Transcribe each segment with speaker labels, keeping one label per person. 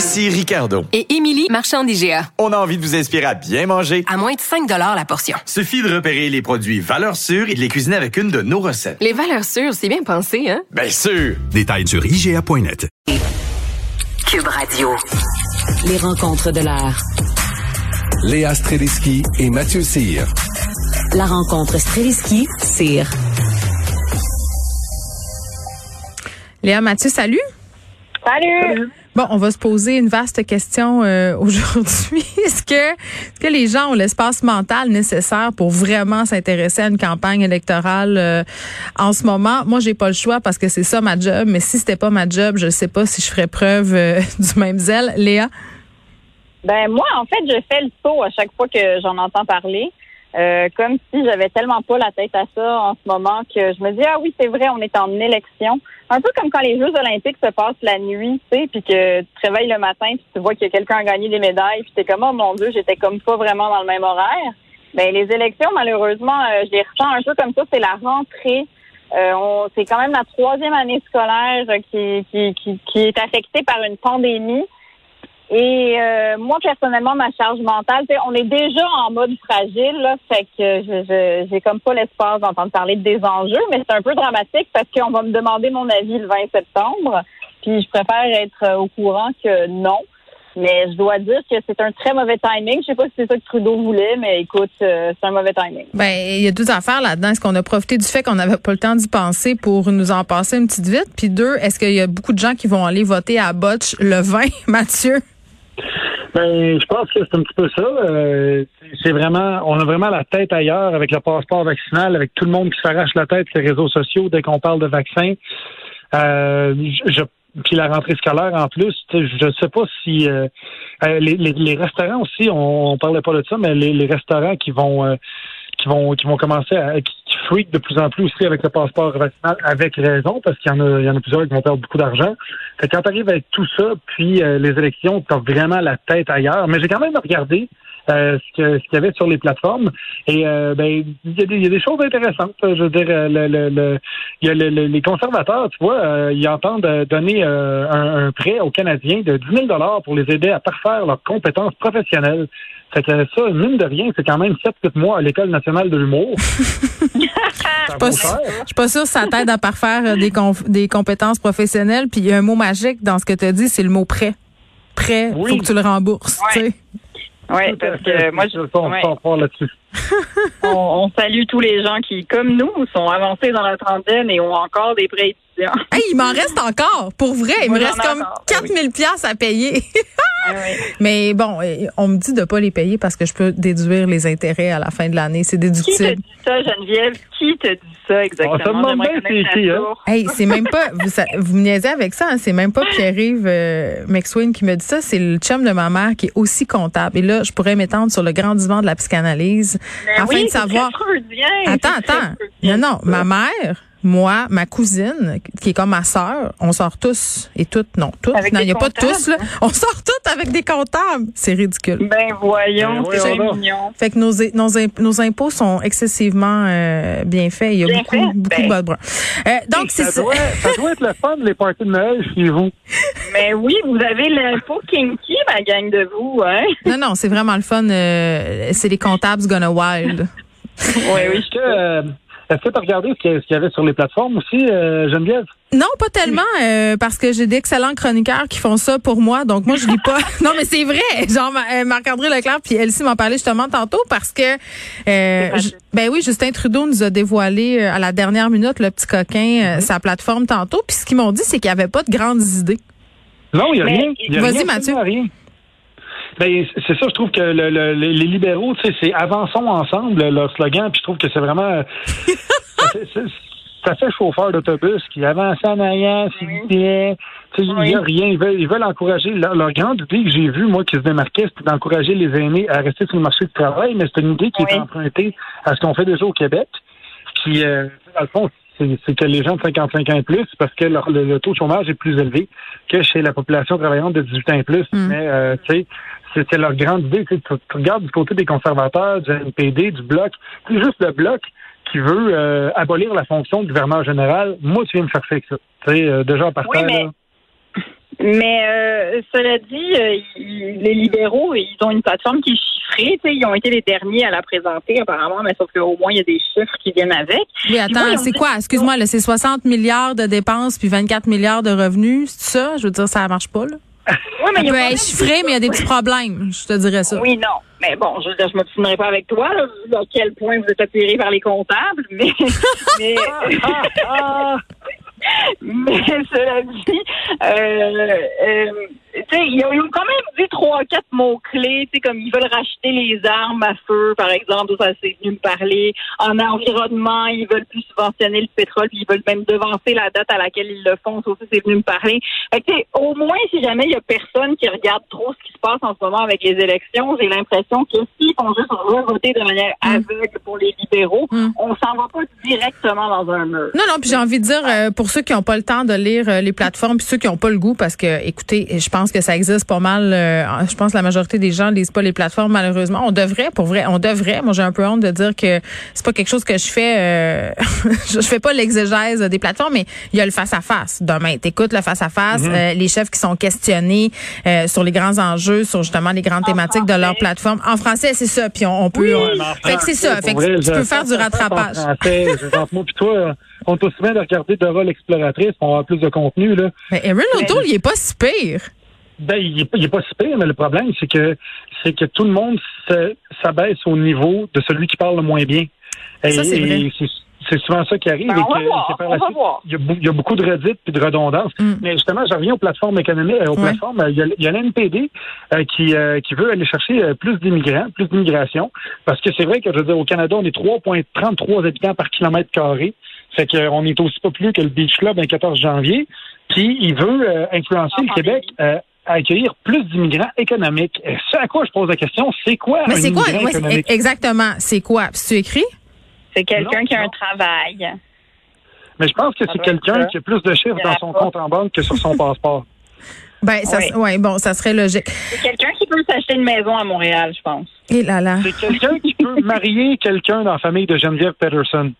Speaker 1: Ici Ricardo.
Speaker 2: et Émilie, marchand d'IGA.
Speaker 1: On a envie de vous inspirer à bien manger.
Speaker 2: À moins de 5 la portion.
Speaker 1: Suffit de repérer les produits valeurs sûres et de les cuisiner avec une de nos recettes.
Speaker 2: Les valeurs sûres, c'est bien pensé, hein?
Speaker 1: Bien sûr!
Speaker 3: Détails sur IGA.net.
Speaker 4: Cube Radio. Les rencontres de l'art.
Speaker 5: Léa Streliski et Mathieu Cyr.
Speaker 4: La rencontre Streliski-Cyr.
Speaker 6: Léa Mathieu, salut.
Speaker 7: Salut!
Speaker 6: Bon, on va se poser une vaste question euh, aujourd'hui. Est-ce que, est-ce que les gens ont l'espace mental nécessaire pour vraiment s'intéresser à une campagne électorale euh, en ce moment? Moi, j'ai pas le choix parce que c'est ça ma job, mais si c'était pas ma job, je sais pas si je ferais preuve euh, du même zèle. Léa?
Speaker 7: Ben moi, en fait, je fais le saut à chaque fois que j'en entends parler. Euh, comme si j'avais tellement pas la tête à ça en ce moment que je me dis ah oui c'est vrai on est en élection. Un peu comme quand les Jeux Olympiques se passent la nuit tu sais puis que tu te réveilles le matin puis tu vois que quelqu'un a gagné des médailles puis t'es comme oh mon dieu j'étais comme pas vraiment dans le même horaire. Ben les élections malheureusement euh, je les ressens un peu comme ça c'est la rentrée. Euh, on, c'est quand même la troisième année scolaire euh, qui, qui, qui est affectée par une pandémie et euh, moi, personnellement, ma charge mentale, on est déjà en mode fragile, là, fait que je, je- j'ai comme pas l'espace d'entendre parler des enjeux, mais c'est un peu dramatique parce qu'on va me demander mon avis le 20 septembre, puis je préfère être euh, au courant que non. Mais je dois dire que c'est un très mauvais timing. Je sais pas si c'est ça que Trudeau voulait, mais écoute, euh, c'est un mauvais timing.
Speaker 6: Ben, il y a deux affaires là-dedans. Est-ce qu'on a profité du fait qu'on n'avait pas le temps d'y penser pour nous en passer une petite vite? Puis deux, est-ce qu'il y a beaucoup de gens qui vont aller voter à Botch le 20, Mathieu?
Speaker 8: Ben, je pense que c'est un petit peu ça. Euh, c'est vraiment, on a vraiment la tête ailleurs avec le passeport vaccinal, avec tout le monde qui s'arrache la tête sur les réseaux sociaux dès qu'on parle de vaccin. Euh, je, puis la rentrée scolaire en plus, je ne sais pas si euh, euh, les, les, les restaurants aussi, on, on parlait pas de ça, mais les, les restaurants qui vont euh, qui vont qui vont commencer à qui, de plus en plus aussi avec le passeport vaccinal avec raison parce qu'il y en a il y en a plusieurs qui vont perdre beaucoup d'argent. Fait quand tu arrives avec tout ça puis euh, les élections, tu as vraiment la tête ailleurs, mais j'ai quand même regardé euh, ce que- ce qu'il y avait sur les plateformes et euh, ben il y, a des, il y a des choses intéressantes. Je veux dire euh, le, le, le- il y a le- le- les conservateurs, tu vois, euh, ils entendent euh, donner euh, un, un prêt aux Canadiens de 10 000 dollars pour les aider à parfaire leurs compétences professionnelles. Fait que ça, mine de rien, c'est quand même 7-8 mois à l'École nationale de l'humour.
Speaker 6: Je suis pas sûre que ça t'aide à parfaire euh, des, conf- des compétences professionnelles. Puis il y a un mot magique dans ce que tu as dit, c'est le mot prêt. Prêt,
Speaker 8: Oui.
Speaker 6: faut que tu le rembourses. tu sais.
Speaker 7: Oui, parce que moi, je, ouais.
Speaker 8: là-dessus.
Speaker 7: on, on salue tous les gens qui, comme nous, sont avancés dans la trentaine et ont encore des prêts étudiants.
Speaker 6: Hey, il m'en reste encore, pour vrai. Il
Speaker 7: Moi,
Speaker 6: me reste comme
Speaker 7: encore,
Speaker 6: 4000 pièces à payer.
Speaker 7: Ah oui.
Speaker 6: Mais bon, on me dit de pas les payer parce que je peux déduire les intérêts à la fin de l'année. C'est
Speaker 7: Qui te
Speaker 6: déductible.
Speaker 7: dit ça, Geneviève? Qui te dit ça exactement?
Speaker 8: On se demande bien c'est qui, hein?
Speaker 7: source.
Speaker 6: Hey, c'est même pas vous, ça- vous me niaisez avec ça, hein, c'est même pas Pierre-Yves euh, McSween qui me dit ça, c'est le chum de ma mère qui est aussi comptable. Et là, je pourrais m'étendre sur le grand divan de la psychanalyse
Speaker 7: Mais
Speaker 6: afin
Speaker 7: oui,
Speaker 6: de
Speaker 7: c'est
Speaker 6: savoir. Attends,
Speaker 7: c'est
Speaker 6: attends. Non, non,
Speaker 7: ça.
Speaker 6: ma mère, moi, ma cousine, qui est comme ma sœur, on sort tous et toutes, non, toutes.
Speaker 7: Avec
Speaker 6: non, il n'y a pas tous, là. On sort toutes avec des comptables. C'est ridicule.
Speaker 7: Ben voyons,
Speaker 8: Ben
Speaker 7: c'est mignon.
Speaker 6: Fait que nos, nos, nos impôts sont excessivement euh, bien faits. Il y a
Speaker 7: Bien
Speaker 6: beaucoup,
Speaker 7: fait?
Speaker 6: beaucoup
Speaker 7: Ben.
Speaker 6: de bas de bras. Euh, donc, c'est
Speaker 8: ça,
Speaker 6: ça.
Speaker 8: doit, ça doit être le fun, les parties de Noël chez vous.
Speaker 7: Mais oui, vous avez l'impôt kinky, ma gang de vous, hein?
Speaker 6: Non, non, c'est vraiment le fun. euh, c'est les comptables gonna wild.
Speaker 7: Oui, oui,
Speaker 8: Est-ce que euh, est-ce que tu as regardé ce qu'il y y avait sur les plateformes aussi, euh, Geneviève?
Speaker 6: Non, pas tellement, euh, parce que j'ai d'excellents chroniqueurs qui font ça pour moi. Donc, moi, je lis pas. non, mais c'est vrai. Genre, euh, Marc-André Leclerc puis Elsie m'en parlait justement tantôt parce que, euh, ben oui, Justin Trudeau nous a dévoilé euh, à la dernière minute, le petit coquin, euh, sa plateforme tantôt. Puis ce qu'ils m'ont dit, c'est qu'il y avait pas de grandes idées.
Speaker 8: Non, il n'y a
Speaker 7: Mais-
Speaker 8: rien. Il y a
Speaker 6: Vas-y, Mathieu.
Speaker 8: Rien. Ben, c'est ça, je trouve que le- le- les libéraux, tu sais, c'est avançons ensemble, leur slogan, puis je trouve que c'est vraiment. ça fait chauffeur d'autobus qui avançait en arrière. Tu sais, il n'y a rien. Ils veulent, ils veulent encourager. Leur, leur grande idée que j'ai vue, moi, qui se démarquait, c'était d'encourager les aînés à rester sur le marché du travail, mais c'est une idée qui est empruntée à ce qu'on fait déjà au Québec. Qui, euh, dans le fond, c'est que les gens de 55 ans et plus, parce que leur- le, le taux de chômage est plus élevé que chez la population travaillante de 18 ans et plus. Mais, euh, tu sais, c'était leur grande idée. Tu, regardes du côté des conservateurs, du NPD, du Bloc, c'est juste le Bloc qui veut euh, abolir la fonction de gouverneur général. Moi, tu viens me faire faire avec ça. Tu sais, euh, déjà en partant,
Speaker 7: Oui, mais-
Speaker 8: là.
Speaker 7: Mais euh, cela dit, euh, ils- les libéraux, ils ont une plateforme qui est chiffrée. Ils ont été les derniers à la présenter, apparemment, mais sauf qu'au moins, il y a des chiffres qui viennent avec.
Speaker 6: Oui, attends, c'est quoi? Excuse-moi, là, c'est 60 milliards de dépenses puis 24 milliards de revenus. C'est ça? Je veux dire, ça marche pas, là.
Speaker 7: Oui, mais il y a
Speaker 6: peut
Speaker 7: quand même
Speaker 6: être chiffré, mais il y a des petits problèmes. Je te dirais ça.
Speaker 7: Oui, non. Mais bon, je veux dire, je m'obstinerai pas avec toi, là, vu à quel point vous êtes attiré par les comptables, mais, mais, mais cela dit, euh, euh, tu sais, ils ont, quand même dit trois, quatre mots-clés, tu sais, comme ils veulent racheter les armes à feu, par exemple, ça c'est venu me parler. En environnement, ils veulent plus subventionner le pétrole, puis ils veulent même devancer la date à laquelle ils le font, ça aussi c'est venu me parler. Fait que, au moins, si jamais il y a personne qui regarde trop ce qui se passe en ce moment avec les élections, j'ai l'impression que s'ils font juste revoter de manière aveugle pour les libéraux, on s'en va pas directement dans un mur.
Speaker 6: Non, non, puis j'ai envie de dire, euh, pour ceux qui n'ont pas le temps de lire euh, les plateformes, puis ceux qui n'ont pas le goût, parce que, écoutez, je pense que ça existe pas mal. euh, je pense que la majorité des gens lisent pas les plateformes, malheureusement. On devrait, pour vrai, on devrait. Moi, j'ai un peu honte de dire que c'est pas quelque chose que je fais. euh, je fais pas l'exégèse des plateformes, mais il y a le face-à-face. Demain, t'écoutes le face-à-face, euh, les chefs qui sont questionnés euh, sur les grands enjeux, sur justement les grandes thématiques de leur plateforme. En français, c'est ça. Puis on, on peut. on- fait que c'est ça. Fait que tu peux faire du rattrapage.
Speaker 8: En français, je veux dire, moi puis toi, on est aussi bien de regarder Dora l'exploratrice pour avoir plus de contenu, là.
Speaker 6: Mais Erin O'Toole, il est pas si pire.
Speaker 8: Ben, il est, pas- il est pas si pire, mais le problème, c'est que c'est que tout le monde se- s'abaisse au niveau de celui qui parle le moins bien. Et,
Speaker 6: Ça, c'est
Speaker 8: et
Speaker 6: vrai.
Speaker 8: c'est- c'est souvent ça qui arrive.
Speaker 7: Ben,
Speaker 8: et
Speaker 7: on va
Speaker 8: que-
Speaker 7: voir,
Speaker 8: que par
Speaker 7: on
Speaker 8: la
Speaker 7: va
Speaker 8: suite,
Speaker 7: voir.
Speaker 8: Il y, a, bou- il y a beaucoup de redites puis de redondances.
Speaker 6: Mm.
Speaker 8: Mais justement, je reviens aux plateformes économiques, euh, aux
Speaker 6: Ouais.
Speaker 8: plateformes. Il y a, il y a l'NPD euh, qui, euh, qui veut aller chercher euh, plus d'immigrants, plus d'immigration. Parce que c'est vrai que, je veux dire, au Canada, on est 3,33 habitants par kilomètre carré. Fait qu'on est aussi pas plus que le Beach Club un 14 janvier. Puis il veut euh, influencer le Québec euh, à accueillir plus d'immigrants économiques. Et ce à quoi je pose la question, c'est quoi
Speaker 6: Mais
Speaker 8: un
Speaker 6: c'est quoi? ouais,
Speaker 8: économique?
Speaker 6: exactement. C'est quoi? Puis tu écris?
Speaker 7: C'est quelqu'un
Speaker 8: Non,
Speaker 7: qui a un travail.
Speaker 8: Mais je pense que c'est quelqu'un qui a plus de chiffres dans son
Speaker 7: pas.
Speaker 8: compte en banque que sur son passeport.
Speaker 6: Ben, ça,
Speaker 7: Oui.
Speaker 6: ouais, bon, ça serait logique.
Speaker 7: C'est quelqu'un qui peut s'acheter une maison à Montréal, je pense.
Speaker 6: Et là là.
Speaker 8: C'est quelqu'un qui peut marier quelqu'un dans la famille de Geneviève Peterson.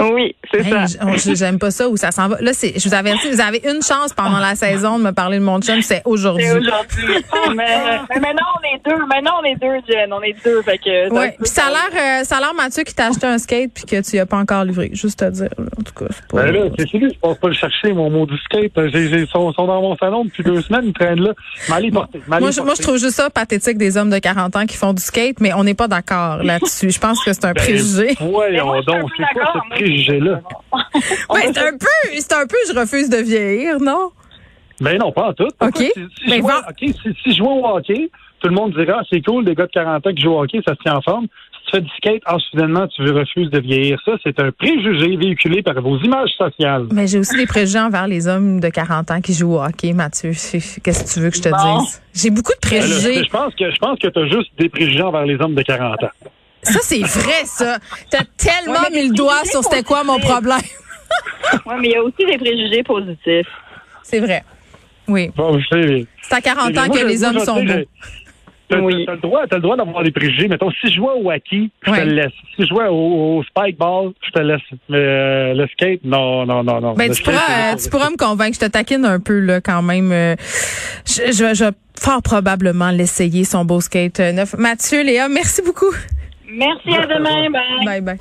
Speaker 7: Oui, c'est
Speaker 6: Hey, on- j'aime pas ça où ça s'en va. Là, c'est, je vous avertis, vous avez une chance pendant la saison de me parler de mon chum, c'est aujourd'hui.
Speaker 7: C'est aujourd'hui. mais, mais maintenant, on est deux. Maintenant, on est deux, Jen. On est deux. Fait que ça
Speaker 6: Ouais. Puis ça a l'air, euh, ça a l'air Mathieu qui t'a acheté un skate puis que tu y as pas encore livré. Juste à dire. là. En tout cas, c'est pas.
Speaker 8: Ben là, c'est celui, je pense pas le chercher, mon mot du skate. J'ai, sont, sont dans mon salon depuis deux semaines, ils traînent là. M'allez porter. m'allez
Speaker 6: moi, je, moi, je
Speaker 8: porter.
Speaker 6: trouve juste ça pathétique des hommes de 40 ans qui font du skate, mais on n'est pas d'accord là-dessus. Je pense que c'est un
Speaker 8: Ben,
Speaker 6: préjugé.
Speaker 8: Voyons donc, c'est quoi. Préjugé-là?
Speaker 6: Ouais, c'est un peu, c'est un peu, je refuse de vieillir, non?
Speaker 8: Ben non, pas en tout. Pourquoi?
Speaker 6: OK.
Speaker 8: Si, si
Speaker 6: Ben,
Speaker 8: je si, si je jouais au hockey, tout le monde dirait, ah, c'est cool, des gars de 40 ans qui jouent au hockey, ça se tient en forme. Si tu fais du skate, ah, soudainement, tu refuses de vieillir. Ça, c'est un préjugé véhiculé par vos images sociales.
Speaker 6: Mais j'ai aussi des préjugés envers les hommes de 40 ans qui jouent au hockey, Mathieu. Qu'est-ce que tu veux que je te
Speaker 7: Bon.
Speaker 6: dise? J'ai beaucoup de
Speaker 8: Ben là,
Speaker 6: préjugés.
Speaker 8: je pense que je pense que tu as juste des préjugés envers les hommes de 40 ans.
Speaker 6: Ça, c'est vrai, ça. T'as tellement
Speaker 7: Ouais,
Speaker 6: mis le doigt sur c'était quoi mon problème.
Speaker 7: Oui, mais il y a aussi des préjugés positifs.
Speaker 6: C'est vrai. Oui.
Speaker 8: Bon, c'est-
Speaker 6: C'est à 40
Speaker 8: c'est-
Speaker 6: ans
Speaker 8: moi,
Speaker 6: que les hommes sont beaux.
Speaker 8: T'as
Speaker 7: Oui.
Speaker 8: t'as le droit, t'as le droit d'avoir des préjugés. Mettons, si je jouais au hockey, je te
Speaker 6: Ouais.
Speaker 8: le laisse. Si je jouais au, au spike ball, je te laisse. Mais euh, le skate, non, non, non, non.
Speaker 6: Ben,
Speaker 8: Le
Speaker 6: tu
Speaker 8: skate,
Speaker 6: pourras, euh, tu pourras me convaincre. Je te taquine un peu, là, quand même. Euh, Je, je, je vais fort probablement l'essayer, son beau skate neuf. Mathieu, Léa, merci beaucoup.
Speaker 7: Merci, à demain. Bye.
Speaker 6: Bye bye.